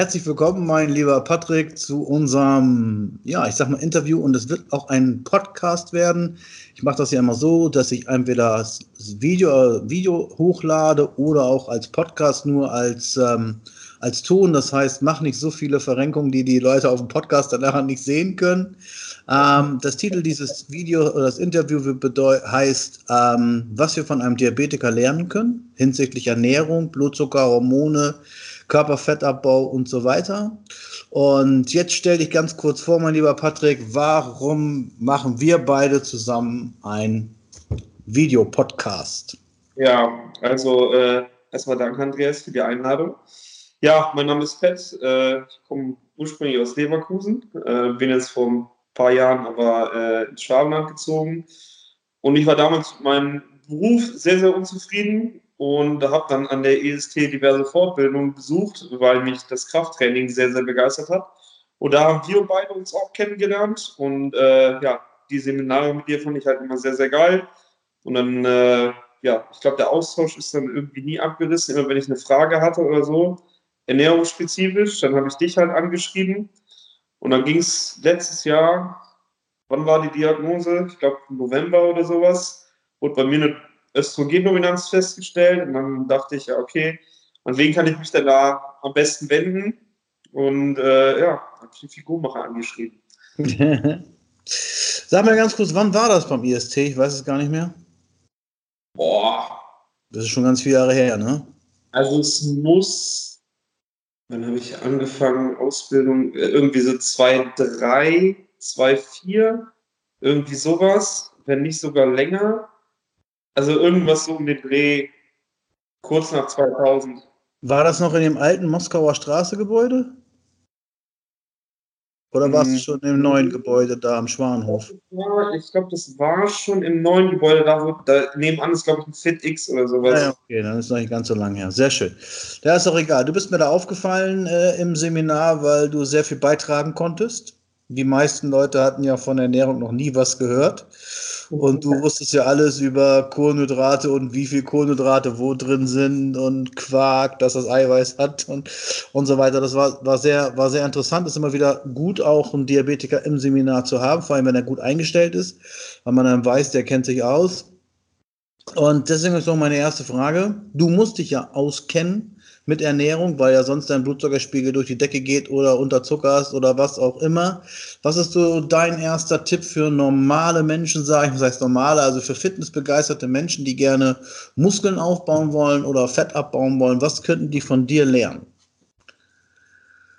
herzlich willkommen, mein lieber Patrick, zu unserem, ja, ich sag mal Interview und es wird auch ein Podcast werden. Ich mache das ja immer so, dass ich entweder das Video, Video hochlade oder auch als Podcast nur als, ähm, als Ton. Das heißt, mach nicht so viele Verrenkungen, die die Leute auf dem Podcast danach nicht sehen können. Ähm, das Titel dieses Video oder das Interview heißt, ähm, was wir von einem Diabetiker lernen können hinsichtlich Ernährung, Blutzucker, Hormone, Körperfettabbau und so weiter. Und jetzt stell dich ganz kurz vor, mein lieber Patrick, warum machen wir beide zusammen ein Videopodcast? Ja, also äh, erstmal danke, Andreas, für die Einladung. Ja, mein Name ist Pet. Äh, ich komme ursprünglich aus Leverkusen, äh, bin jetzt vor ein paar Jahren aber äh, ins Schwabenland gezogen. Und ich war damals mit meinem Beruf sehr, sehr unzufrieden und habe dann an der EST diverse Fortbildungen besucht, weil mich das Krafttraining sehr, sehr begeistert hat. Und da haben wir beide uns auch kennengelernt und äh, ja, die Seminare mit dir fand ich halt immer sehr, sehr geil. Und dann, äh, ja, ich glaube, der Austausch ist dann irgendwie nie abgerissen, immer wenn ich eine Frage hatte oder so, ernährungsspezifisch, dann habe ich dich halt angeschrieben. Und dann ging es letztes Jahr, wann war die Diagnose? Ich glaube, November oder sowas, wurde bei mir eine Östrogendominanz festgestellt und dann dachte ich, ja, okay, an wen kann ich mich denn da am besten wenden? Und äh, ja, habe ich den Figurmacher angeschrieben. Sag mal ganz kurz, wann war das beim IST? Ich weiß es gar nicht mehr. Boah. Das ist schon ganz viele Jahre her, ne? Also es muss, wann habe ich angefangen, Ausbildung, äh, irgendwie so 2, 3, 2, 4, irgendwie sowas, wenn nicht sogar länger. Also irgendwas so um den Dreh, kurz nach 2000. War das noch in dem alten Moskauer Straße-Gebäude? Oder warst du hm. schon im neuen Gebäude da am Schwanhof? Ja, ich glaube, das war schon im neuen Gebäude, da, wo, da nebenan ist, glaube ich, ein FitX oder sowas. Ja, okay, dann ist es noch nicht ganz so lang her. Sehr schön. Da ist auch egal. Du bist mir da aufgefallen äh, im Seminar, weil du sehr viel beitragen konntest. Die meisten Leute hatten ja von Ernährung noch nie was gehört. Und du wusstest ja alles über Kohlenhydrate und wie viel Kohlenhydrate wo drin sind und Quark, dass das Eiweiß hat und, und so weiter. Das war, war, sehr, war sehr interessant. Es ist immer wieder gut, auch einen Diabetiker im Seminar zu haben, vor allem wenn er gut eingestellt ist, weil man dann weiß, der kennt sich aus. Und deswegen ist noch meine erste Frage. Du musst dich ja auskennen mit Ernährung, weil ja sonst dein Blutzuckerspiegel durch die Decke geht oder unter Zucker hast oder was auch immer. Was ist so dein erster Tipp für normale Menschen, sage ich, was heißt normale, also für fitnessbegeisterte Menschen, die gerne Muskeln aufbauen wollen oder Fett abbauen wollen? Was könnten die von dir lernen?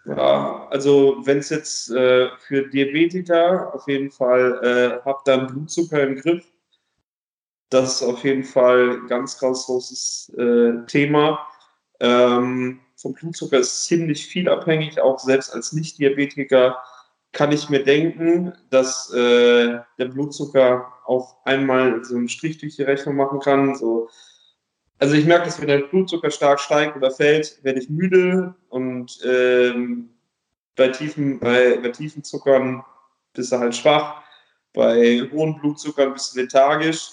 Ja, also wenn es jetzt äh, für Diabetiker auf jeden Fall äh, habt dann Blutzucker im Griff. Das ist auf jeden Fall ein ganz, ganz großes äh, Thema. Ähm, vom Blutzucker ist ziemlich viel abhängig, auch selbst als Nicht-Diabetiker kann ich mir denken, dass äh, der Blutzucker auf einmal so einen Strich durch die Rechnung machen kann. So. Also ich merke, dass wenn der Blutzucker stark steigt oder fällt, werde ich müde und ähm, bei, tiefen, bei, bei tiefen Zuckern bist du halt schwach, bei hohen Blutzuckern bist du lethargisch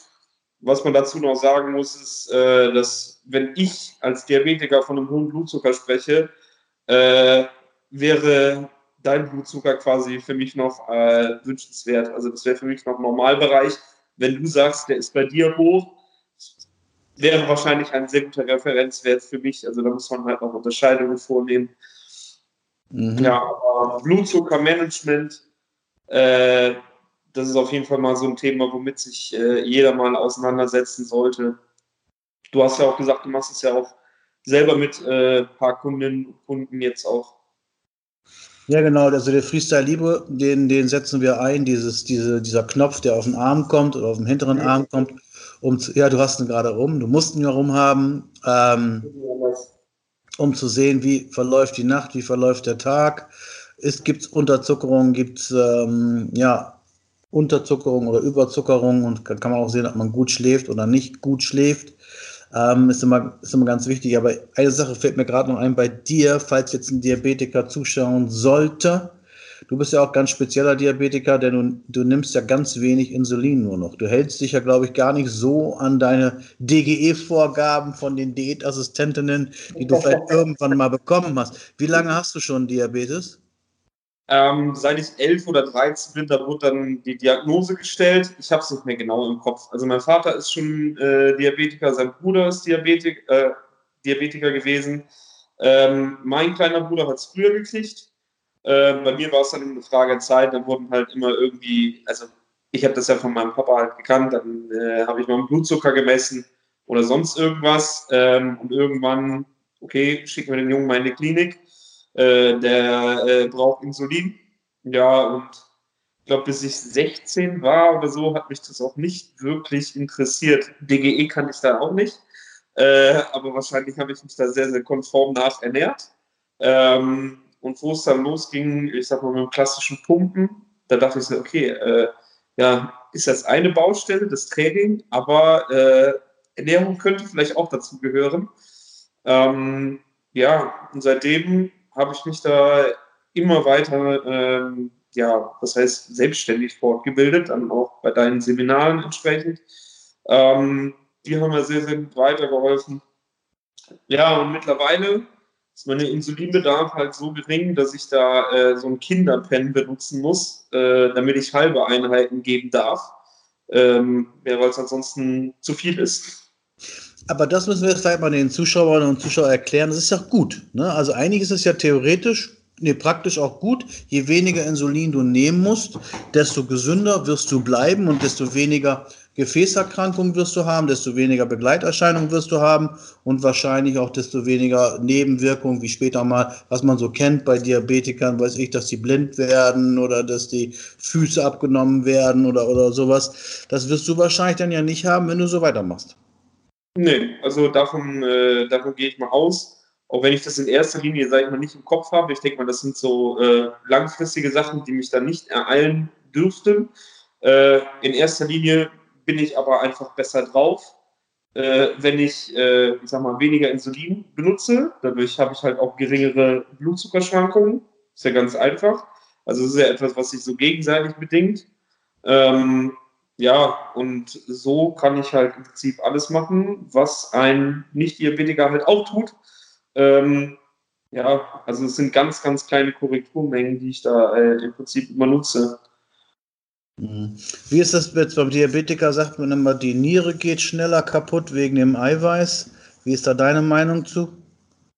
was man dazu noch sagen muss, ist, äh, dass wenn ich als Diabetiker von einem hohen Blutzucker spreche, äh, wäre dein Blutzucker quasi für mich noch äh, wünschenswert. Also das wäre für mich noch Normalbereich. Wenn du sagst, der ist bei dir hoch, wäre wahrscheinlich ein sehr guter Referenzwert für mich. Also da muss man halt noch Unterscheidungen vornehmen. Mhm. Ja, aber Blutzuckermanagement, äh, das ist auf jeden Fall mal so ein Thema, womit sich äh, jeder mal auseinandersetzen sollte. Du hast ja auch gesagt, du machst es ja auch selber mit äh, ein paar Kundinnen und Kunden jetzt auch. Ja, genau. Also der Freestyle Libre, den, den setzen wir ein, dieses, diese, dieser Knopf, der auf den Arm kommt oder auf den hinteren Arm kommt. Um zu, ja, du hast ihn gerade rum, du musst ihn ja rumhaben, ähm, um zu sehen, wie verläuft die Nacht, wie verläuft der Tag. Gibt es Unterzuckerung, gibt es ähm, ja, Unterzuckerung oder Überzuckerung und kann, kann man auch sehen, ob man gut schläft oder nicht gut schläft. Ähm, ist, immer, ist immer ganz wichtig. Aber eine Sache fällt mir gerade noch ein bei dir, falls jetzt ein Diabetiker zuschauen sollte. du bist ja auch ganz spezieller Diabetiker, denn du, du nimmst ja ganz wenig Insulin nur noch. Du hältst dich ja, glaube ich, gar nicht so an deine DGE-Vorgaben von den Diätassistentinnen, die du vielleicht irgendwann mal bekommen hast. Wie lange hast du schon Diabetes? Ähm, seit ich elf oder dreizehn bin, da wurde dann die Diagnose gestellt. Ich habe es nicht mehr genau im Kopf. Also mein Vater ist schon äh, Diabetiker, sein Bruder ist Diabetik, äh, Diabetiker gewesen. Ähm, mein kleiner Bruder hat es früher gekriegt. Äh, bei mir war es dann eine Frage der Zeit. Dann wurden halt immer irgendwie, also ich habe das ja von meinem Papa halt gekannt. Dann äh, habe ich mal einen Blutzucker gemessen oder sonst irgendwas. Ähm, und irgendwann, okay, schicken wir den Jungen mal in die Klinik äh, der äh, braucht Insulin. Ja, und ich glaube, bis ich 16 war oder so, hat mich das auch nicht wirklich interessiert. DGE kann ich da auch nicht. Äh, aber wahrscheinlich habe ich mich da sehr, sehr konform nach ernährt. Ähm, und wo es dann losging, ich sag mal mit dem klassischen Pumpen, da dachte ich so, okay, äh, ja, ist das eine Baustelle, das Training, aber äh, Ernährung könnte vielleicht auch dazu gehören. Ähm, ja, und seitdem habe ich mich da immer weiter, ähm, ja, das heißt selbstständig fortgebildet, dann auch bei deinen Seminaren entsprechend. Ähm, die haben mir sehr, sehr gut weitergeholfen. Ja, und mittlerweile ist mein Insulinbedarf halt so gering, dass ich da äh, so ein Kinderpen benutzen muss, äh, damit ich halbe Einheiten geben darf, ähm, ja, weil es ansonsten zu viel ist. Aber das müssen wir jetzt vielleicht mal den Zuschauern und Zuschauern erklären. Das ist ja gut. Ne? Also eigentlich ist ja theoretisch, nee, praktisch auch gut. Je weniger Insulin du nehmen musst, desto gesünder wirst du bleiben und desto weniger Gefäßerkrankungen wirst du haben, desto weniger Begleiterscheinungen wirst du haben und wahrscheinlich auch desto weniger Nebenwirkungen, wie später mal, was man so kennt bei Diabetikern, weiß ich, dass die blind werden oder dass die Füße abgenommen werden oder, oder sowas. Das wirst du wahrscheinlich dann ja nicht haben, wenn du so weitermachst. Nee, also davon, äh, davon gehe ich mal aus. Auch wenn ich das in erster Linie, sage ich mal, nicht im Kopf habe. Ich denke mal, das sind so äh, langfristige Sachen, die mich dann nicht ereilen dürften. Äh, in erster Linie bin ich aber einfach besser drauf, äh, wenn ich, äh, ich sag mal, weniger Insulin benutze. Dadurch habe ich halt auch geringere Blutzuckerschwankungen. Ist ja ganz einfach. Also das ist ja etwas, was sich so gegenseitig bedingt. Ähm, ja, und so kann ich halt im Prinzip alles machen, was ein Nicht-Diabetiker halt auch tut. Ähm, ja, also es sind ganz, ganz kleine Korrekturmengen, die ich da äh, im Prinzip immer nutze. Mhm. Wie ist das jetzt beim Diabetiker? Sagt man immer, die Niere geht schneller kaputt wegen dem Eiweiß. Wie ist da deine Meinung zu?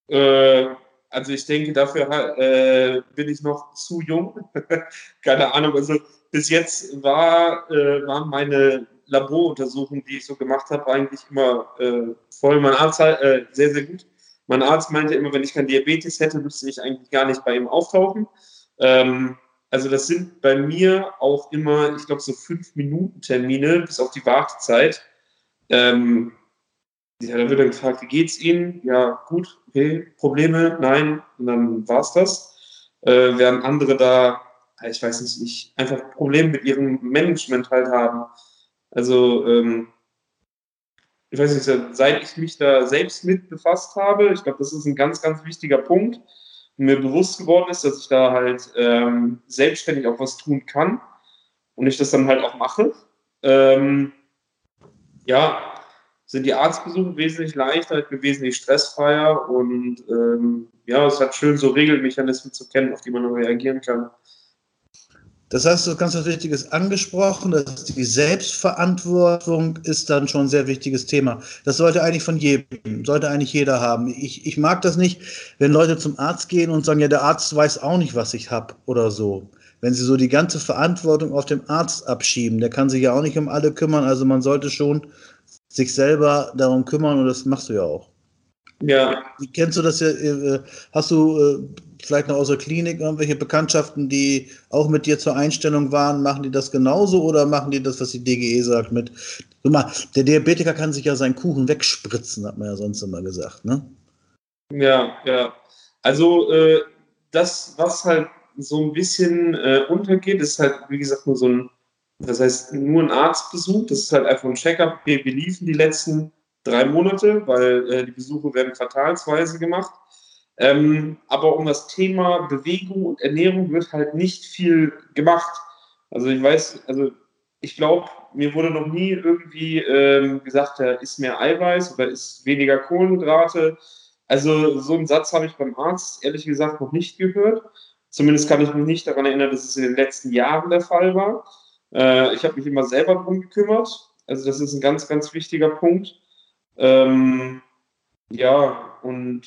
Äh, also ich denke, dafür äh, bin ich noch zu jung. Keine Ahnung. Also bis jetzt war, äh, waren meine Laboruntersuchungen, die ich so gemacht habe, eigentlich immer äh, voll. Mein Arzt äh, sehr, sehr gut. Mein Arzt meinte immer, wenn ich kein Diabetes hätte, müsste ich eigentlich gar nicht bei ihm auftauchen. Ähm, also das sind bei mir auch immer, ich glaube, so fünf Minuten Termine bis auf die Wartezeit. Ähm, ja, da wird dann gefragt, wie geht's Ihnen? Ja, gut, okay, Probleme? Nein. Und dann war's das. Äh, während andere da ich weiß nicht, ich einfach Probleme mit ihrem Management halt haben. Also, ähm, ich weiß nicht, seit ich mich da selbst mit befasst habe, ich glaube, das ist ein ganz, ganz wichtiger Punkt, mir bewusst geworden ist, dass ich da halt ähm, selbstständig auch was tun kann und ich das dann halt auch mache. Ähm, ja, sind die Arztbesuche wesentlich leichter, ich bin wesentlich stressfreier und ähm, ja, es hat schön so Regelmechanismen zu kennen, auf die man reagieren kann. Das heißt, du hast ganz was Wichtiges angesprochen, dass die Selbstverantwortung ist dann schon ein sehr wichtiges Thema. Das sollte eigentlich von jedem, sollte eigentlich jeder haben. Ich, ich mag das nicht, wenn Leute zum Arzt gehen und sagen, ja, der Arzt weiß auch nicht, was ich habe oder so. Wenn sie so die ganze Verantwortung auf den Arzt abschieben, der kann sich ja auch nicht um alle kümmern. Also man sollte schon sich selber darum kümmern und das machst du ja auch. Ja. Kennst du das ja? Äh, hast du äh, vielleicht noch aus der Klinik irgendwelche Bekanntschaften, die auch mit dir zur Einstellung waren? Machen die das genauso oder machen die das, was die DGE sagt, mit, guck mal, der Diabetiker kann sich ja seinen Kuchen wegspritzen, hat man ja sonst immer gesagt, ne? Ja, ja. Also, äh, das, was halt so ein bisschen äh, untergeht, ist halt, wie gesagt, nur so ein, das heißt, nur ein Arztbesuch, das ist halt einfach ein Checkup, wie liefen die letzten drei Monate, weil äh, die Besuche werden quartalsweise gemacht. Ähm, aber um das Thema Bewegung und Ernährung wird halt nicht viel gemacht. Also ich weiß, also ich glaube, mir wurde noch nie irgendwie ähm, gesagt, da ist mehr Eiweiß oder ist weniger Kohlenhydrate. Also so einen Satz habe ich beim Arzt ehrlich gesagt noch nicht gehört. Zumindest kann ich mich nicht daran erinnern, dass es in den letzten Jahren der Fall war. Äh, ich habe mich immer selber darum gekümmert. Also das ist ein ganz, ganz wichtiger Punkt. Ähm, ja, und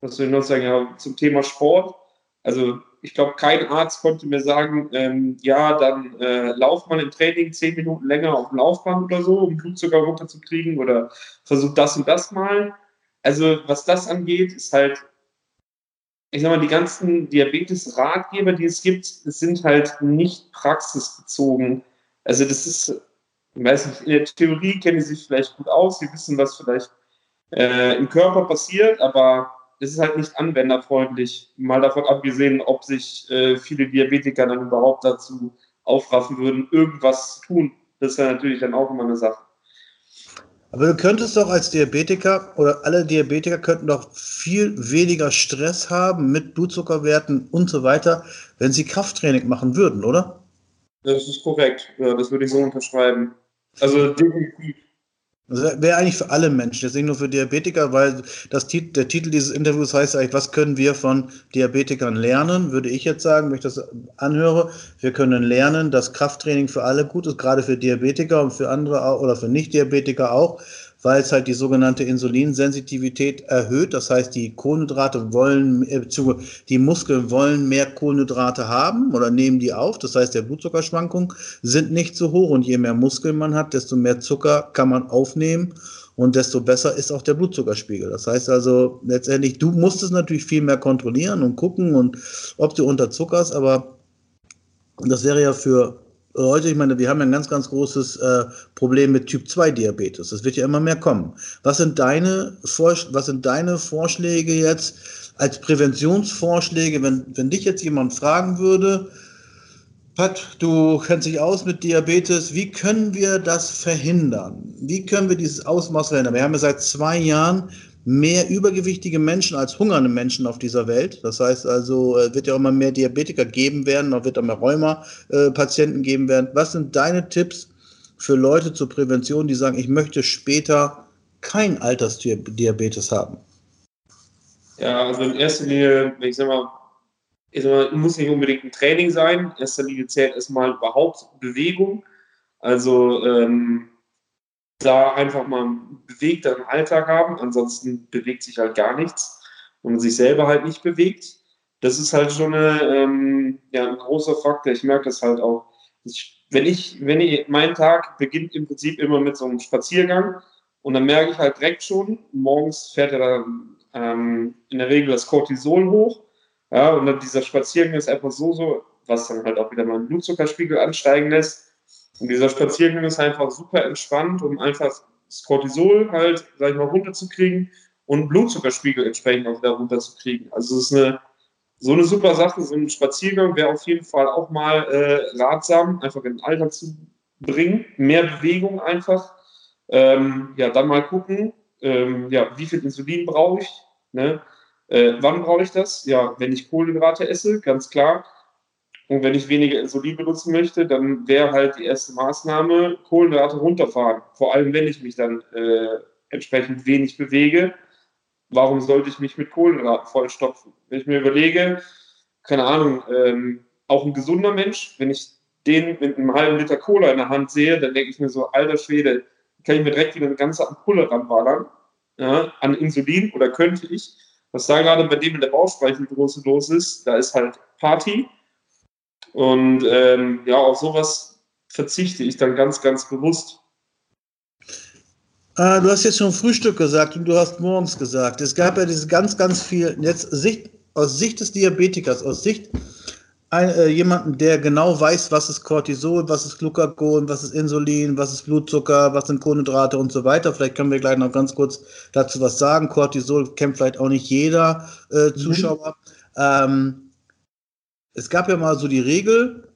was soll ich noch sagen? Ja, zum Thema Sport. Also ich glaube, kein Arzt konnte mir sagen, ähm, ja, dann äh, lauf mal im Training zehn Minuten länger auf dem Laufband oder so, um Blutzucker runterzukriegen oder versuch das und das mal. Also was das angeht, ist halt, ich sag mal, die ganzen Diabetes-Ratgeber, die es gibt, sind halt nicht praxisbezogen. Also das ist, ich weiß nicht, in der Theorie kennen sie sich vielleicht gut aus, sie wissen, was vielleicht äh, im Körper passiert, aber es ist halt nicht anwenderfreundlich. Mal davon abgesehen, ob sich äh, viele Diabetiker dann überhaupt dazu aufraffen würden, irgendwas zu tun. Das ist ja natürlich dann auch immer eine Sache. Aber du könntest doch als Diabetiker oder alle Diabetiker könnten doch viel weniger Stress haben mit Blutzuckerwerten und so weiter, wenn sie Krafttraining machen würden, oder? Das ist korrekt. Ja, das würde ich so unterschreiben. Also definitiv. Das wäre eigentlich für alle Menschen, jetzt nicht nur für Diabetiker, weil das, der Titel dieses Interviews heißt eigentlich, was können wir von Diabetikern lernen, würde ich jetzt sagen, wenn ich das anhöre. Wir können lernen, dass Krafttraining für alle gut ist, gerade für Diabetiker und für andere oder für Nicht-Diabetiker auch weil es halt die sogenannte Insulinsensitivität erhöht. Das heißt, die Kohlenhydrate wollen, äh, die Muskeln wollen mehr Kohlenhydrate haben oder nehmen die auf. Das heißt, der Blutzuckerschwankungen sind nicht so hoch und je mehr Muskeln man hat, desto mehr Zucker kann man aufnehmen und desto besser ist auch der Blutzuckerspiegel. Das heißt also letztendlich, du musst es natürlich viel mehr kontrollieren und gucken und ob du unterzuckerst, aber das wäre ja für Leute, ich meine, wir haben ja ein ganz, ganz großes äh, Problem mit Typ 2 Diabetes. Das wird ja immer mehr kommen. Was sind deine, was sind deine Vorschläge jetzt als Präventionsvorschläge, wenn, wenn dich jetzt jemand fragen würde, Pat, du kennst dich aus mit Diabetes. Wie können wir das verhindern? Wie können wir dieses Ausmaß verhindern? Wir haben ja seit zwei Jahren mehr übergewichtige Menschen als hungernde Menschen auf dieser Welt. Das heißt also, es wird ja auch immer mehr Diabetiker geben werden, noch wird auch mehr Rheuma-Patienten geben werden. Was sind deine Tipps für Leute zur Prävention, die sagen, ich möchte später kein Altersdiabetes haben? Ja, also in erster Linie, ich sag mal, ich sag mal, muss nicht unbedingt ein Training sein. In erster Linie zählt erstmal überhaupt Bewegung. Also ähm, da einfach mal einen bewegteren Alltag haben. Ansonsten bewegt sich halt gar nichts und man sich selber halt nicht bewegt. Das ist halt schon eine, ähm, ja, ein großer Faktor. Ich merke das halt auch. Ich, wenn ich, wenn ich, mein Tag beginnt im Prinzip immer mit so einem Spaziergang und dann merke ich halt direkt schon, morgens fährt ja dann ähm, in der Regel das Cortisol hoch. Ja, und dann dieser Spaziergang ist einfach so, so, was dann halt auch wieder meinen Blutzuckerspiegel ansteigen lässt. Und dieser Spaziergang ist einfach super entspannt, um einfach das Cortisol halt, sag ich mal, runterzukriegen und Blutzuckerspiegel entsprechend auch wieder runterzukriegen. Also es ist eine, so eine super Sache, so ein Spaziergang wäre auf jeden Fall auch mal äh, ratsam, einfach in den Alltag zu bringen. Mehr Bewegung einfach. Ähm, ja, dann mal gucken, ähm, ja, wie viel Insulin brauche ich? Ne? Äh, wann brauche ich das? Ja, wenn ich Kohlenhydrate esse, ganz klar. Und wenn ich weniger Insulin benutzen möchte, dann wäre halt die erste Maßnahme Kohlenhydrate runterfahren. Vor allem, wenn ich mich dann äh, entsprechend wenig bewege. Warum sollte ich mich mit Kohlenhydraten vollstopfen? Wenn ich mir überlege, keine Ahnung, ähm, auch ein gesunder Mensch, wenn ich den mit einem halben Liter Cola in der Hand sehe, dann denke ich mir so, alter Schwede, kann ich mir direkt wieder eine ganze Ampulle ranballern ja, an Insulin oder könnte ich. Was da gerade bei dem in der Bauchspeicheldrüse los ist, da ist halt Party und ähm, ja, auf sowas verzichte ich dann ganz, ganz bewusst. Ah, du hast jetzt schon Frühstück gesagt und du hast morgens gesagt. Es gab ja diese ganz, ganz viel, jetzt Sicht, aus Sicht des Diabetikers, aus Sicht ein, äh, jemanden, der genau weiß, was ist Cortisol, was ist Glucagon, was ist Insulin, was ist Blutzucker, was sind Kohlenhydrate und so weiter. Vielleicht können wir gleich noch ganz kurz dazu was sagen. Cortisol kennt vielleicht auch nicht jeder äh, Zuschauer. Mhm. Ähm, es gab ja mal so die Regel,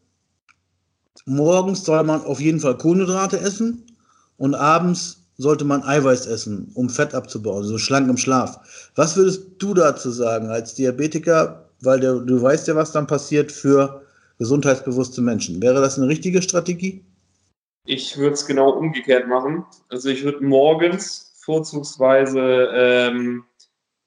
morgens soll man auf jeden Fall Kohlenhydrate essen und abends sollte man Eiweiß essen, um Fett abzubauen, so schlank im Schlaf. Was würdest du dazu sagen als Diabetiker, weil der, du weißt ja, was dann passiert für gesundheitsbewusste Menschen. Wäre das eine richtige Strategie? Ich würde es genau umgekehrt machen. Also ich würde morgens vorzugsweise ähm,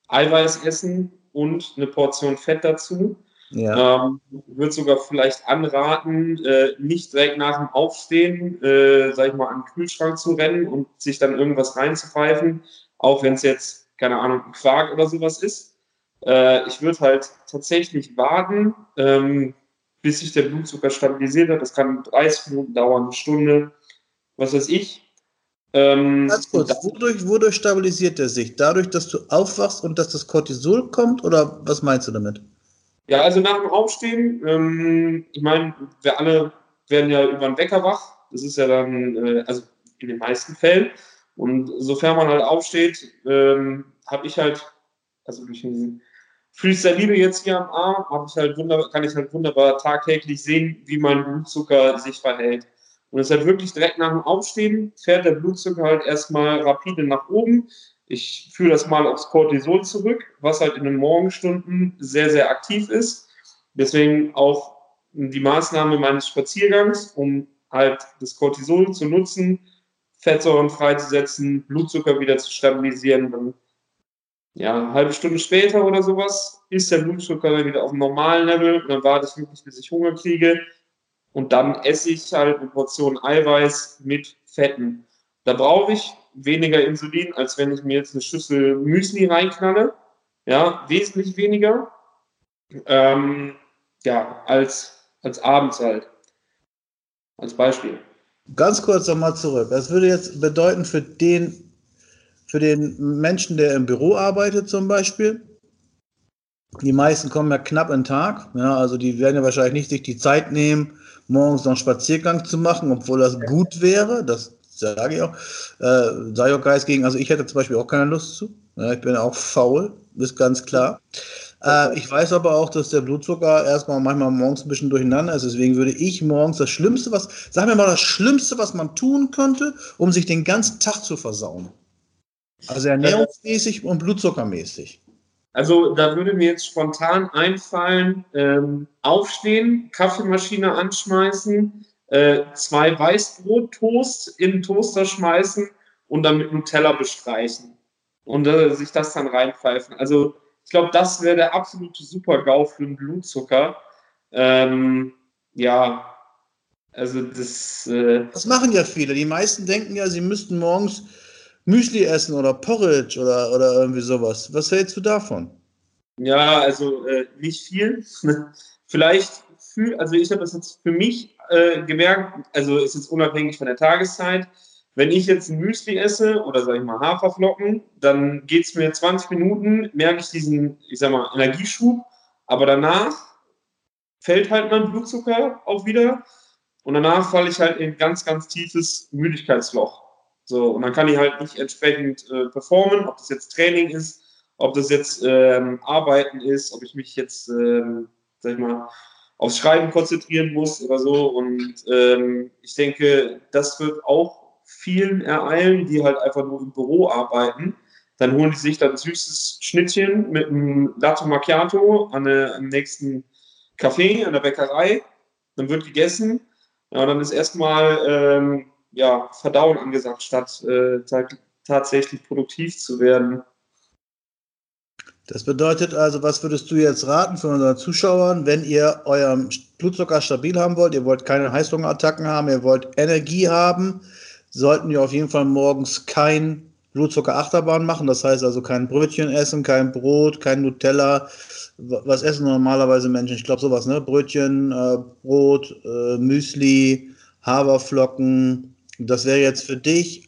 Eiweiß essen und eine Portion Fett dazu. Ja. Ähm, würde sogar vielleicht anraten, äh, nicht direkt nach dem Aufstehen, äh, sag ich mal, an den Kühlschrank zu rennen und sich dann irgendwas reinzupfeifen, auch wenn es jetzt, keine Ahnung, Quark oder sowas ist. Äh, ich würde halt tatsächlich warten, ähm, bis sich der Blutzucker stabilisiert hat. Das kann 30 Minuten dauern, eine Stunde, was weiß ich. Ähm, Ganz kurz, wodurch, wodurch stabilisiert er sich? Dadurch, dass du aufwachst und dass das Cortisol kommt oder was meinst du damit? Ja, also nach dem Aufstehen, ähm, ich meine, wir alle werden ja über den Wecker wach. Das ist ja dann, äh, also in den meisten Fällen. Und sofern man halt aufsteht, ähm, habe ich halt, also durch diesen Freestyle jetzt hier am Arm, habe ich halt wunderbar, kann ich halt wunderbar tagtäglich sehen, wie mein Blutzucker sich verhält. Und es ist halt wirklich direkt nach dem Aufstehen fährt der Blutzucker halt erstmal rapide nach oben. Ich führe das mal aufs Cortisol zurück, was halt in den Morgenstunden sehr, sehr aktiv ist. Deswegen auch die Maßnahme meines Spaziergangs, um halt das Cortisol zu nutzen, Fettsäuren freizusetzen, Blutzucker wieder zu stabilisieren. Dann, ja, eine halbe Stunde später oder sowas ist der Blutzucker wieder auf dem normalen Level und dann warte ich wirklich, bis ich Hunger kriege. Und dann esse ich halt eine Portion Eiweiß mit Fetten. Da brauche ich weniger Insulin, als wenn ich mir jetzt eine Schüssel Müsli reinknalle. Ja, wesentlich weniger. Ähm, ja, als, als abends halt. Als Beispiel. Ganz kurz nochmal zurück. Das würde jetzt bedeuten für den, für den Menschen, der im Büro arbeitet zum Beispiel, die meisten kommen ja knapp in den Tag. Ja, also die werden ja wahrscheinlich nicht sich die Zeit nehmen, morgens noch einen Spaziergang zu machen, obwohl das gut wäre. Das sage ich auch. Äh, sei auch Geist gegen. Also ich hätte zum Beispiel auch keine Lust zu. Ja, ich bin auch faul, ist ganz klar. Äh, ich weiß aber auch, dass der Blutzucker erstmal manchmal morgens ein bisschen durcheinander ist. Deswegen würde ich morgens das Schlimmste, was, sag mir mal, das Schlimmste, was man tun könnte, um sich den ganzen Tag zu versauen. Also ernährungsmäßig und blutzuckermäßig. Also da würde mir jetzt spontan einfallen, ähm, aufstehen, Kaffeemaschine anschmeißen, äh, zwei Weißbrot-Toast in den Toaster schmeißen und dann mit Nutella bestreichen und äh, sich das dann reinpfeifen. Also ich glaube, das wäre der absolute Super-GAU für den Blutzucker. Ähm, ja, also das. Äh das machen ja viele. Die meisten denken ja, sie müssten morgens Müsli essen oder Porridge oder, oder irgendwie sowas. Was hältst du davon? Ja, also äh, nicht viel. Vielleicht, für, also ich habe das jetzt für mich äh, gemerkt, also ist jetzt unabhängig von der Tageszeit. Wenn ich jetzt ein Müsli esse oder sage ich mal Haferflocken, dann geht es mir 20 Minuten, merke ich diesen, ich sag mal, Energieschub, aber danach fällt halt mein Blutzucker auch wieder und danach falle ich halt in ein ganz, ganz tiefes Müdigkeitsloch. So, und dann kann ich halt nicht entsprechend äh, performen, ob das jetzt Training ist, ob das jetzt ähm, Arbeiten ist, ob ich mich jetzt, ähm, sag ich mal, aufs Schreiben konzentrieren muss oder so. Und ähm, ich denke, das wird auch vielen ereilen, die halt einfach nur im Büro arbeiten. Dann holen die sich dann ein süßes Schnittchen mit einem Latte Macchiato an der, am nächsten Café, an der Bäckerei. Dann wird gegessen. Ja, dann ist erstmal ähm, ja, Verdauen angesagt, statt äh, tatsächlich produktiv zu werden. Das bedeutet also, was würdest du jetzt raten für unseren Zuschauern, wenn ihr euren Blutzucker stabil haben wollt, ihr wollt keine Heißhungerattacken haben, ihr wollt Energie haben, sollten wir auf jeden Fall morgens kein Blutzucker-Achterbahn machen. Das heißt also kein Brötchen essen, kein Brot, kein Nutella. Was essen normalerweise Menschen? Ich glaube sowas, ne? Brötchen, äh, Brot, äh, Müsli, Haferflocken, das wäre jetzt für dich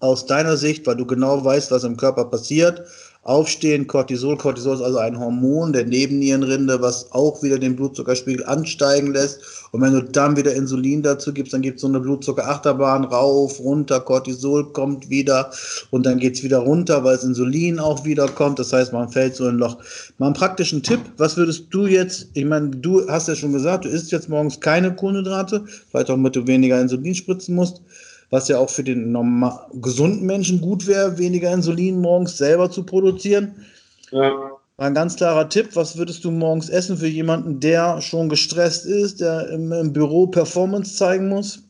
aus deiner Sicht, weil du genau weißt, was im Körper passiert, Aufstehen, Cortisol. Cortisol ist also ein Hormon der Nebennierenrinde, was auch wieder den Blutzuckerspiegel ansteigen lässt. Und wenn du dann wieder Insulin dazu gibst, dann gibt es so eine Blutzuckerachterbahn rauf, runter, Cortisol kommt wieder und dann geht es wieder runter, weil das Insulin auch wieder kommt. Das heißt, man fällt so in ein Loch. Mal einen praktischen Tipp, was würdest du jetzt, ich meine, du hast ja schon gesagt, du isst jetzt morgens keine Kohlenhydrate, vielleicht auch, damit du weniger Insulin spritzen musst. Was ja auch für den normal, gesunden Menschen gut wäre, weniger Insulin morgens selber zu produzieren. Ja. Ein ganz klarer Tipp, was würdest du morgens essen für jemanden, der schon gestresst ist, der im, im Büro Performance zeigen muss?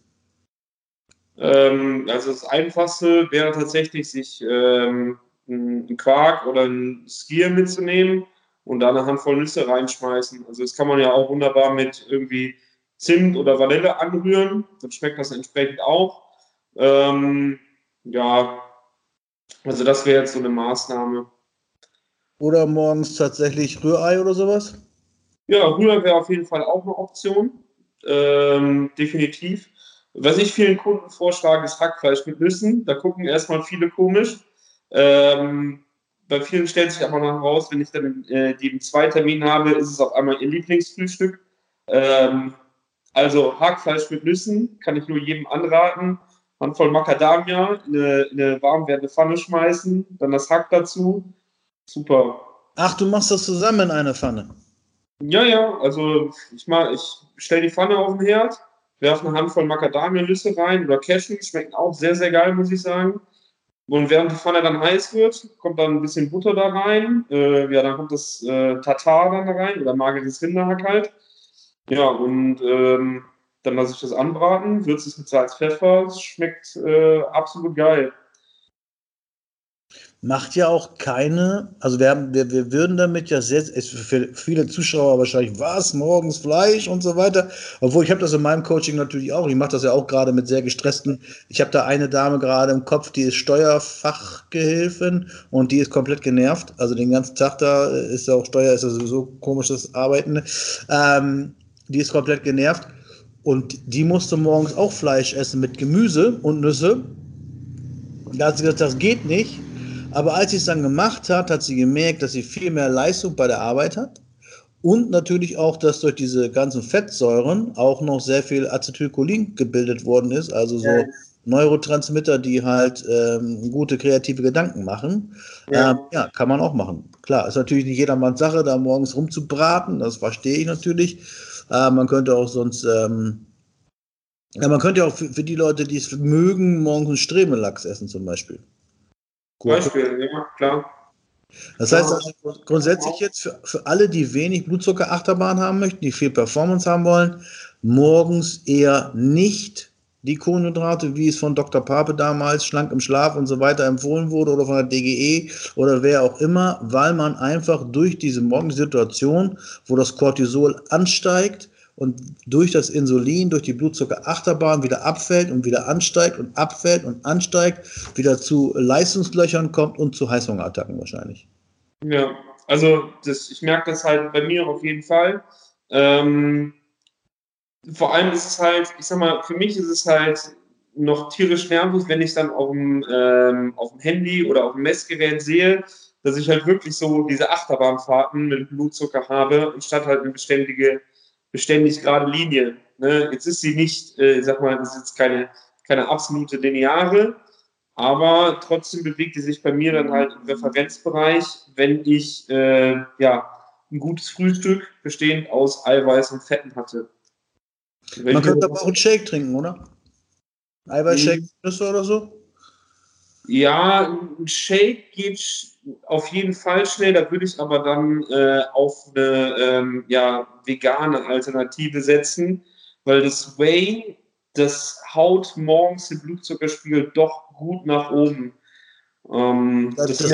Ähm, also das Einfachste wäre tatsächlich, sich ähm, einen Quark oder einen Skier mitzunehmen und da eine Handvoll Nüsse reinschmeißen. Also das kann man ja auch wunderbar mit irgendwie Zimt oder Vanille anrühren. Dann schmeckt das entsprechend auch. Ähm, ja, also das wäre jetzt so eine Maßnahme. Oder morgens tatsächlich Rührei oder sowas? Ja, Rührei wäre auf jeden Fall auch eine Option. Ähm, definitiv. Was ich vielen Kunden vorschlage, ist Hackfleisch mit Nüssen. Da gucken erstmal viele komisch. Ähm, bei vielen stellt sich aber noch raus, wenn ich dann äh, den Zweitermin habe, ist es auf einmal ihr Lieblingsfrühstück. Ähm, also Hackfleisch mit Nüssen kann ich nur jedem anraten. Handvoll Macadamia in eine, in eine warm werdende Pfanne schmeißen, dann das Hack dazu super. Ach, du machst das zusammen in einer Pfanne? Ja, ja, also ich, ich stelle die Pfanne auf den Herd, werfe eine Handvoll Macadamia-Nüsse rein oder Cashews, schmecken auch sehr, sehr geil, muss ich sagen. Und während die Pfanne dann heiß wird, kommt dann ein bisschen Butter da rein. Äh, ja, dann kommt das äh, Tatar dann da rein oder mageres Rinderhack halt. Ja, und ähm, dann lasse ich das anbraten, würze es mit Salz, Pfeffer. Es schmeckt äh, absolut geil. Macht ja auch keine, also wir, haben, wir, wir würden damit ja sehr, für viele Zuschauer wahrscheinlich, was, morgens Fleisch und so weiter. Obwohl ich habe das in meinem Coaching natürlich auch, ich mache das ja auch gerade mit sehr gestressten, ich habe da eine Dame gerade im Kopf, die ist Steuerfachgehilfin und die ist komplett genervt, also den ganzen Tag da ist ja auch Steuer, ist ja sowieso komisches Arbeiten, ähm, die ist komplett genervt und die musste morgens auch Fleisch essen mit Gemüse und Nüsse. Da hat sie gesagt, das geht nicht aber als sie es dann gemacht hat, hat sie gemerkt, dass sie viel mehr Leistung bei der Arbeit hat. Und natürlich auch, dass durch diese ganzen Fettsäuren auch noch sehr viel Acetylcholin gebildet worden ist, also so ja. Neurotransmitter, die halt ähm, gute kreative Gedanken machen. Ja. Ähm, ja. kann man auch machen. Klar, ist natürlich nicht jedermanns Sache, da morgens rumzubraten, das verstehe ich natürlich. Äh, man könnte auch sonst, ähm, ja, man könnte auch für, für die Leute, die es mögen, morgens Stremelachs essen zum Beispiel. Beispiel, ja, klar. Das heißt also grundsätzlich jetzt für, für alle, die wenig Blutzucker-Achterbahn haben möchten, die viel Performance haben wollen, morgens eher nicht die Kohlenhydrate, wie es von Dr. Pape damals, schlank im Schlaf und so weiter empfohlen wurde oder von der DGE oder wer auch immer, weil man einfach durch diese Morgensituation, wo das Cortisol ansteigt, und durch das Insulin, durch die Blutzuckerachterbahn wieder abfällt und wieder ansteigt und abfällt und ansteigt, wieder zu Leistungslöchern kommt und zu Heißhungerattacken wahrscheinlich. Ja, also das, ich merke das halt bei mir auf jeden Fall. Ähm, vor allem ist es halt, ich sag mal, für mich ist es halt noch tierisch nervig, wenn ich dann auf dem, ähm, auf dem Handy oder auf dem Messgerät sehe, dass ich halt wirklich so diese Achterbahnfahrten mit Blutzucker habe, anstatt halt eine beständige beständig gerade Linie. Ne? Jetzt ist sie nicht, äh, ich sag mal, das ist jetzt keine, keine absolute Lineare, aber trotzdem bewegt sie sich bei mir dann halt im Referenzbereich, wenn ich äh, ja, ein gutes Frühstück bestehend aus Eiweiß und Fetten hatte. Wenn Man könnte aber auch einen Shake trinken, oder? Eiweißshake, Nüsse oder so? Ja, ein Shake geht auf jeden Fall schnell. Da würde ich aber dann äh, auf eine ähm, ja, vegane Alternative setzen, weil das Whey, das haut morgens den Blutzuckerspiegel doch gut nach oben. Ähm, das, das,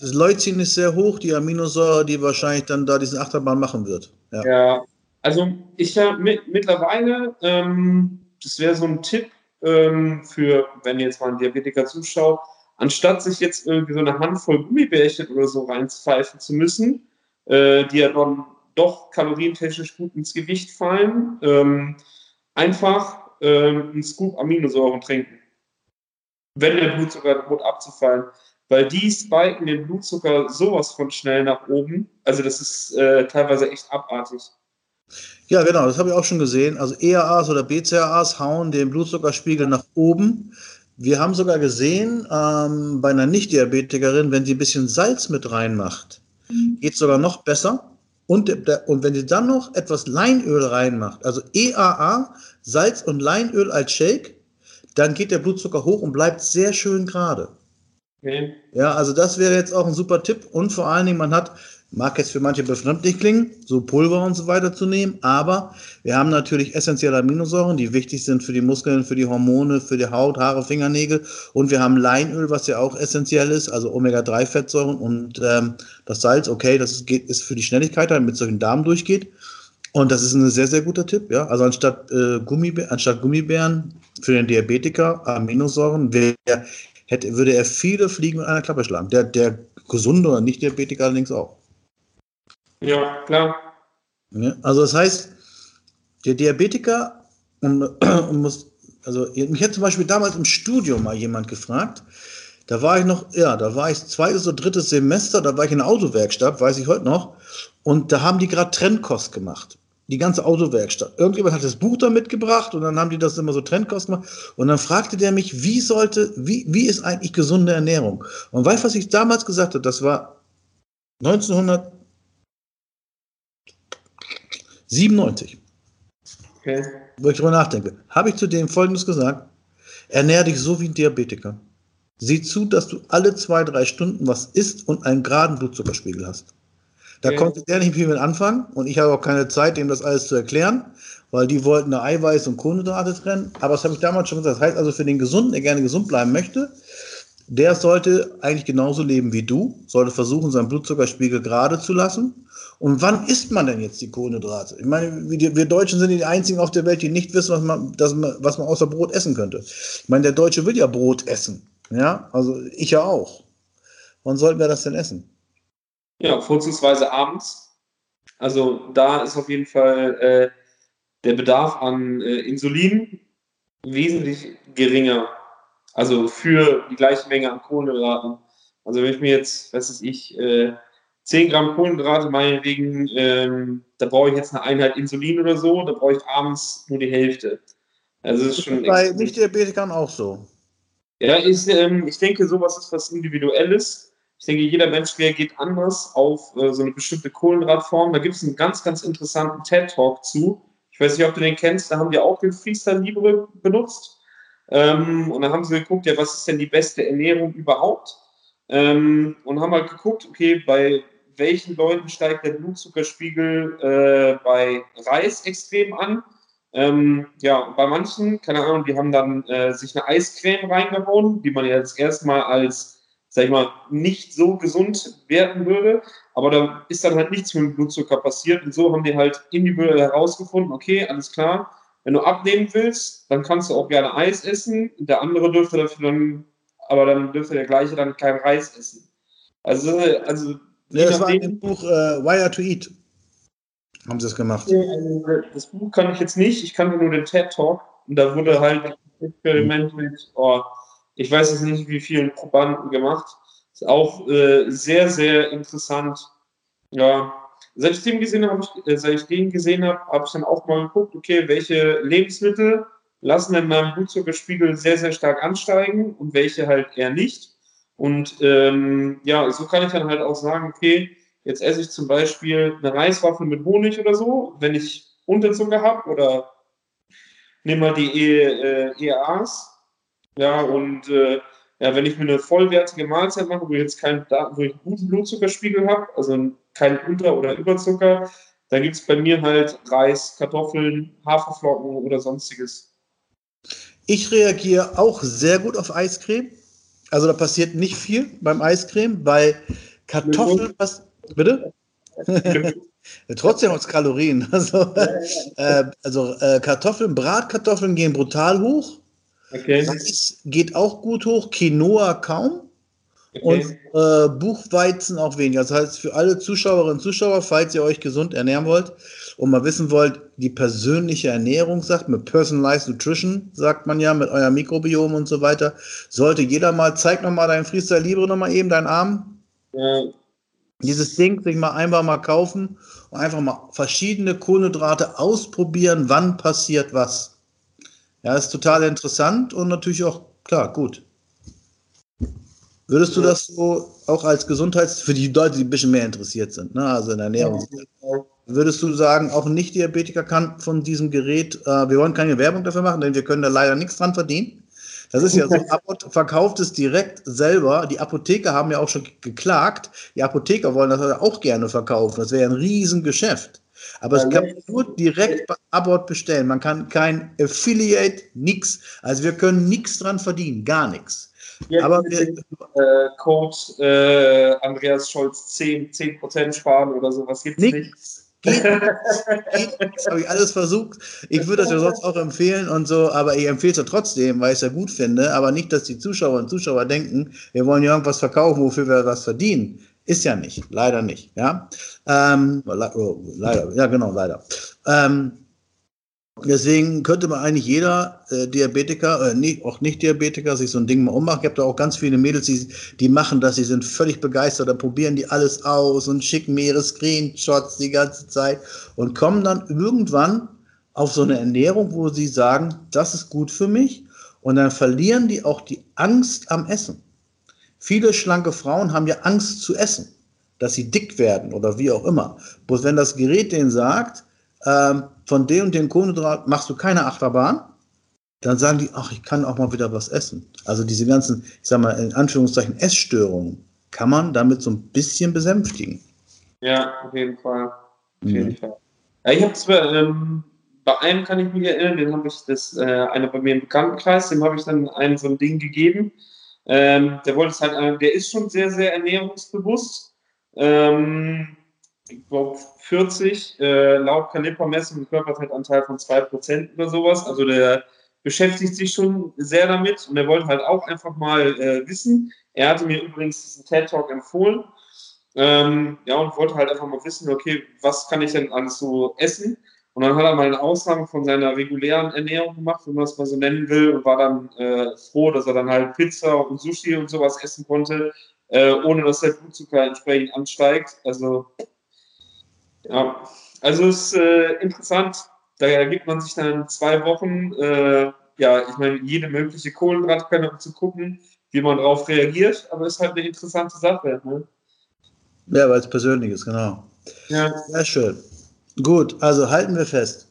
das, Leucin ist sehr hoch, die Aminosäure, die wahrscheinlich dann da diesen Achterbahn machen wird. Ja, ja also ich habe mit, mittlerweile, ähm, das wäre so ein Tipp ähm, für, wenn jetzt mal ein Diabetiker zuschaut, anstatt sich jetzt irgendwie so eine Handvoll Gummibärchen oder so reinpfeifen zu müssen, äh, die ja dann doch kalorientechnisch gut ins Gewicht fallen, ähm, einfach äh, einen Scoop Aminosäuren trinken. Wenn der Blutzucker droht abzufallen. Weil die spiken den Blutzucker sowas von schnell nach oben. Also das ist äh, teilweise echt abartig. Ja, genau, das habe ich auch schon gesehen. Also ERAs oder BCAAs hauen den Blutzuckerspiegel nach oben. Wir haben sogar gesehen, ähm, bei einer Nicht-Diabetikerin, wenn sie ein bisschen Salz mit reinmacht, mhm. geht es sogar noch besser. Und, und wenn sie dann noch etwas Leinöl reinmacht, also EAA, Salz und Leinöl als Shake, dann geht der Blutzucker hoch und bleibt sehr schön gerade. Okay. Ja, also das wäre jetzt auch ein super Tipp. Und vor allen Dingen, man hat, mag jetzt für manche befremdlich klingen, so Pulver und so weiter zu nehmen, aber wir haben natürlich essentielle Aminosäuren, die wichtig sind für die Muskeln, für die Hormone, für die Haut, Haare, Fingernägel. Und wir haben Leinöl, was ja auch essentiell ist, also Omega-3-Fettsäuren und ähm, das Salz, okay, das geht, ist für die Schnelligkeit, damit es durch den Darm durchgeht. Und das ist ein sehr, sehr guter Tipp, ja. Also anstatt, äh, Gummibär, anstatt Gummibären für den Diabetiker, Aminosäuren, wär, hätte, würde er viele Fliegen mit einer Klappe schlagen. Der, der gesunde oder Nicht-Diabetiker allerdings auch. Ja, klar. Ja, also das heißt, der Diabetiker und, und muss, also mich hat zum Beispiel damals im Studium mal jemand gefragt, da war ich noch, ja, da war ich zweites oder drittes Semester, da war ich in der Autowerkstatt, weiß ich heute noch, und da haben die gerade Trendkost gemacht die ganze Autowerkstatt. Irgendjemand hat das Buch da mitgebracht und dann haben die das immer so Trendkost gemacht. Und dann fragte der mich, wie sollte, wie, wie ist eigentlich gesunde Ernährung? Und weißt du, was ich damals gesagt habe? Das war 1997. Okay. Wo ich drüber nachdenke. Habe ich zu dem Folgendes gesagt. Ernähre dich so wie ein Diabetiker. Sieh zu, dass du alle zwei, drei Stunden was isst und einen geraden Blutzuckerspiegel hast. Da okay. konnte der nicht viel mit anfangen und ich habe auch keine Zeit, dem das alles zu erklären, weil die wollten da Eiweiß und Kohlenhydrate trennen. Aber das habe ich damals schon gesagt. Das heißt also für den Gesunden, der gerne gesund bleiben möchte, der sollte eigentlich genauso leben wie du, sollte versuchen, seinen Blutzuckerspiegel gerade zu lassen. Und wann isst man denn jetzt die Kohlenhydrate? Ich meine, wir Deutschen sind die einzigen auf der Welt, die nicht wissen, was man, man, was man außer Brot essen könnte. Ich meine, der Deutsche will ja Brot essen. Ja, also ich ja auch. Wann sollten wir das denn essen? Ja, vorzugsweise abends. Also da ist auf jeden Fall äh, der Bedarf an äh, Insulin wesentlich geringer. Also für die gleiche Menge an Kohlenhydraten. Also wenn ich mir jetzt, was weiß ich, äh, 10 Gramm Kohlenhydrate meinetwegen, ähm, da brauche ich jetzt eine Einheit Insulin oder so, da brauche ich abends nur die Hälfte. Also das ist schon bei Nicht-Diabetikern auch so. Ja, ist, ähm, ich denke, sowas ist was Individuelles. Ich denke, jeder Mensch reagiert anders auf äh, so eine bestimmte Kohlenhydratform. Da gibt es einen ganz, ganz interessanten TED-Talk zu. Ich weiß nicht, ob du den kennst. Da haben die auch den Freestyle Libre benutzt. Ähm, und dann haben sie geguckt, ja, was ist denn die beste Ernährung überhaupt? Ähm, und haben halt geguckt, okay, bei welchen Leuten steigt der Blutzuckerspiegel äh, bei Reis extrem an? Ähm, ja, bei manchen, keine Ahnung, die haben dann äh, sich eine Eiscreme reingehauen, die man jetzt erstmal als sag ich mal, nicht so gesund werden würde. Aber da ist dann halt nichts mit dem Blutzucker passiert. Und so haben die halt individuell herausgefunden, okay, alles klar, wenn du abnehmen willst, dann kannst du auch gerne Eis essen. Der andere dürfte dafür dann, aber dann dürfte der gleiche dann kein Reis essen. Also, also ja, das war in dem Buch äh, Wire to Eat. Haben sie das gemacht? Also, das Buch kann ich jetzt nicht, ich kann nur den TED Talk. Und da wurde halt Experiment mit, oh, ich weiß jetzt nicht, wie vielen Probanden gemacht. Ist auch äh, sehr, sehr interessant. Ja, seit ich den gesehen habe, äh, seit ich den gesehen habe, habe ich dann auch mal geguckt, okay, welche Lebensmittel lassen denn meinen Blutzuckerspiegel sehr, sehr stark ansteigen und welche halt eher nicht. Und ähm, ja, so kann ich dann halt auch sagen, okay, jetzt esse ich zum Beispiel eine Reiswaffel mit Honig oder so, wenn ich Unterzucker habe oder nehme mal die e, äh, EAAs, ja, und äh, ja, wenn ich mir eine vollwertige Mahlzeit mache, wo ich jetzt keinen, wo ich einen guten Blutzuckerspiegel habe, also keinen Unter- oder Überzucker, dann gibt es bei mir halt Reis, Kartoffeln, Haferflocken oder sonstiges. Ich reagiere auch sehr gut auf Eiscreme. Also da passiert nicht viel beim Eiscreme. Bei Kartoffeln, was? Bitte? Trotzdem aus Kalorien. Also, äh, also äh, Kartoffeln, Bratkartoffeln gehen brutal hoch. Okay. Reis geht auch gut hoch, Quinoa kaum. Okay. Und äh, Buchweizen auch weniger. Das heißt, für alle Zuschauerinnen und Zuschauer, falls ihr euch gesund ernähren wollt und mal wissen wollt, die persönliche Ernährung sagt, mit Personalized Nutrition, sagt man ja, mit eurem Mikrobiom und so weiter, sollte jeder mal, zeig nochmal deinen Freestyle Libre nochmal eben, deinen Arm. Ja. Dieses Ding sich mal einfach mal kaufen und einfach mal verschiedene Kohlenhydrate ausprobieren, wann passiert was. Ja, ist total interessant und natürlich auch, klar, gut. Würdest du das so auch als Gesundheits-, für die Leute, die ein bisschen mehr interessiert sind, ne? also in der Ernährung, würdest du sagen, auch ein Nicht-Diabetiker kann von diesem Gerät, äh, wir wollen keine Werbung dafür machen, denn wir können da leider nichts dran verdienen. Das ist ja so, Abbott verkauft es direkt selber. Die Apotheker haben ja auch schon geklagt. Die Apotheker wollen das auch gerne verkaufen. Das wäre ein Riesengeschäft. Aber es kann nur direkt bei Abbott bestellen. Man kann kein Affiliate, nichts. Also wir können nichts dran verdienen, gar nichts. Ja, aber wir, äh, Code äh, Andreas Scholz 10, 10% sparen oder sowas gibt es nicht. Geht, geht, habe ich alles versucht. Ich würde das ja sonst auch empfehlen und so, aber ich empfehle es ja trotzdem, weil ich es ja gut finde. Aber nicht, dass die Zuschauer und Zuschauer denken, wir wollen ja irgendwas verkaufen, wofür wir was verdienen. Ist ja nicht, leider nicht. Ja, ähm, oh, leider, ja genau, leider. Ähm, Deswegen könnte man eigentlich jeder äh, Diabetiker, äh, nicht, auch Nicht-Diabetiker, sich so ein Ding mal ummachen. Ich habe da auch ganz viele Mädels, die, die machen das, die sind völlig begeistert, da probieren die alles aus und schicken mir ihre Screenshots die ganze Zeit und kommen dann irgendwann auf so eine Ernährung, wo sie sagen, das ist gut für mich. Und dann verlieren die auch die Angst am Essen. Viele schlanke Frauen haben ja Angst zu essen, dass sie dick werden oder wie auch immer. Bloß wenn das Gerät denen sagt, ähm, von dem und dem Kohlenhydrat machst du keine Achterbahn, dann sagen die, ach, ich kann auch mal wieder was essen. Also diese ganzen, ich sag mal, in Anführungszeichen Essstörungen kann man damit so ein bisschen besänftigen. Ja, auf jeden Fall. Auf mhm. jeden Fall. Ja, ich habe zwar, ähm, bei einem kann ich mich erinnern, den habe ich, das, äh, einer bei mir im Bekanntenkreis, dem habe ich dann ein so ein Ding gegeben. Ähm, der wollte es halt, äh, der ist schon sehr, sehr ernährungsbewusst. Ähm, 40, äh, laut Kalipermessung ein Körperfettanteil von 2% oder sowas. Also der beschäftigt sich schon sehr damit und er wollte halt auch einfach mal äh, wissen. Er hatte mir übrigens diesen TED Talk empfohlen. Ähm, ja, und wollte halt einfach mal wissen, okay, was kann ich denn alles so essen? Und dann hat er mal eine Aussage von seiner regulären Ernährung gemacht, wenn man es mal so nennen will, und war dann äh, froh, dass er dann halt Pizza und Sushi und sowas essen konnte, äh, ohne dass der Blutzucker entsprechend ansteigt. Also ja, also es ist äh, interessant. Da gibt man sich dann zwei Wochen, äh, ja, ich meine, jede mögliche Kohlenhydratquelle, um zu gucken, wie man darauf reagiert. Aber es ist halt eine interessante Sache. Ne? Ja, weil es persönlich ist, genau. Ja. Sehr schön. Gut, also halten wir fest.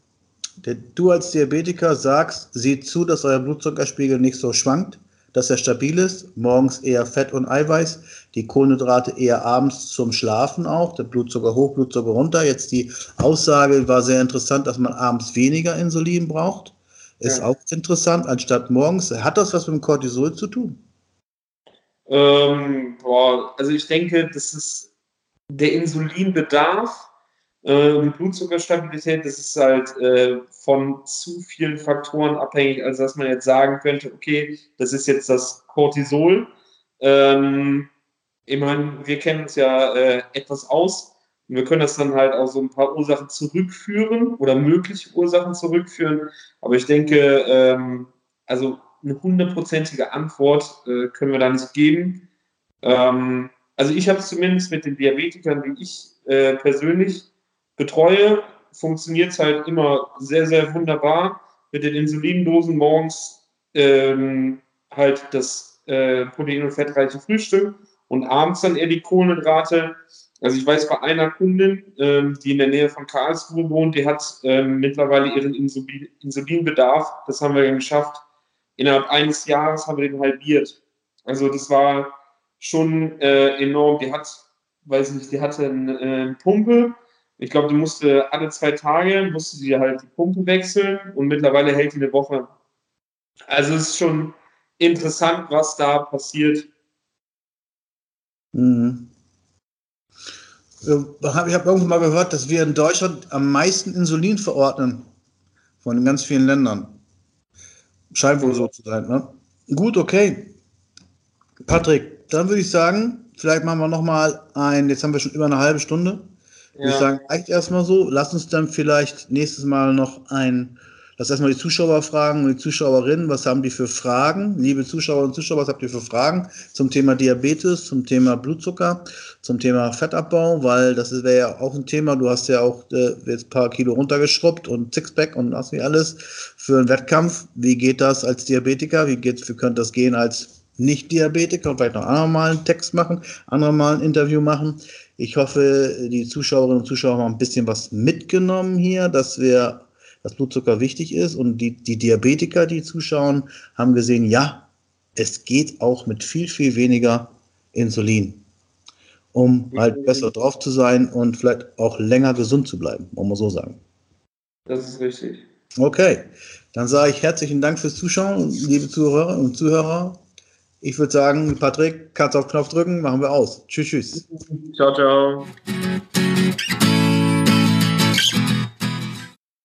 Du als Diabetiker sagst, sieh zu, dass euer Blutzuckerspiegel nicht so schwankt dass er stabil ist. Morgens eher Fett und Eiweiß, die Kohlenhydrate eher abends zum Schlafen auch, der Blutzucker hoch, Blutzucker runter. Jetzt die Aussage war sehr interessant, dass man abends weniger Insulin braucht. Ist ja. auch interessant, anstatt morgens. Hat das was mit dem Cortisol zu tun? Ähm, boah, also ich denke, das ist der Insulinbedarf äh, die Blutzuckerstabilität, das ist halt äh, von zu vielen Faktoren abhängig, als dass man jetzt sagen könnte, okay, das ist jetzt das Cortisol. Ähm, ich meine, wir kennen uns ja äh, etwas aus. Und wir können das dann halt auch so ein paar Ursachen zurückführen oder mögliche Ursachen zurückführen. Aber ich denke, ähm, also eine hundertprozentige Antwort äh, können wir da nicht geben. Ähm, also ich habe es zumindest mit den Diabetikern, wie ich äh, persönlich betreue, funktioniert es halt immer sehr, sehr wunderbar. Mit den Insulindosen morgens ähm, halt das äh, protein- und fettreiche Frühstück und abends dann eher die Kohlenhydrate. Also ich weiß bei einer Kundin, ähm, die in der Nähe von Karlsruhe wohnt, die hat ähm, mittlerweile ihren Insulin Insulinbedarf, das haben wir dann geschafft, innerhalb eines Jahres haben wir den halbiert. Also das war schon äh, enorm. Die hat, weiß nicht, die hatte eine, eine Pumpe, ich glaube, die musste alle zwei Tage, musste sie halt die Pumpe wechseln und mittlerweile hält die eine Woche. Also es ist schon interessant, was da passiert. Mhm. Ich habe irgendwann mal gehört, dass wir in Deutschland am meisten Insulin verordnen von den ganz vielen Ländern. Scheint wohl so zu sein. Ne? Gut, okay. Patrick, dann würde ich sagen, vielleicht machen wir noch mal ein, jetzt haben wir schon über eine halbe Stunde. Ja. Ich sagen, reicht erstmal so. Lass uns dann vielleicht nächstes Mal noch ein, lass erstmal die Zuschauer fragen und die Zuschauerinnen, was haben die für Fragen? Liebe Zuschauer und Zuschauer, was habt ihr für Fragen zum Thema Diabetes, zum Thema Blutzucker, zum Thema Fettabbau? Weil das wäre ja auch ein Thema. Du hast ja auch äh, jetzt ein paar Kilo runtergeschrubbt und Sixpack und was wie alles für einen Wettkampf. Wie geht das als Diabetiker? Wie geht's, wie könnte das gehen als nicht-Diabetiker und vielleicht noch andermal einen Text machen, andermal ein Interview machen. Ich hoffe, die Zuschauerinnen und Zuschauer haben ein bisschen was mitgenommen hier, dass wir, dass Blutzucker wichtig ist und die, die Diabetiker, die zuschauen, haben gesehen, ja, es geht auch mit viel, viel weniger Insulin, um halt besser drauf zu sein und vielleicht auch länger gesund zu bleiben, muss man so sagen. Das ist richtig. Okay, dann sage ich herzlichen Dank fürs Zuschauen, liebe Zuhörer und Zuhörer. Ich würde sagen, Patrick, kannst auf Knopf drücken, machen wir aus. Tschüss, tschüss. Ciao, ciao.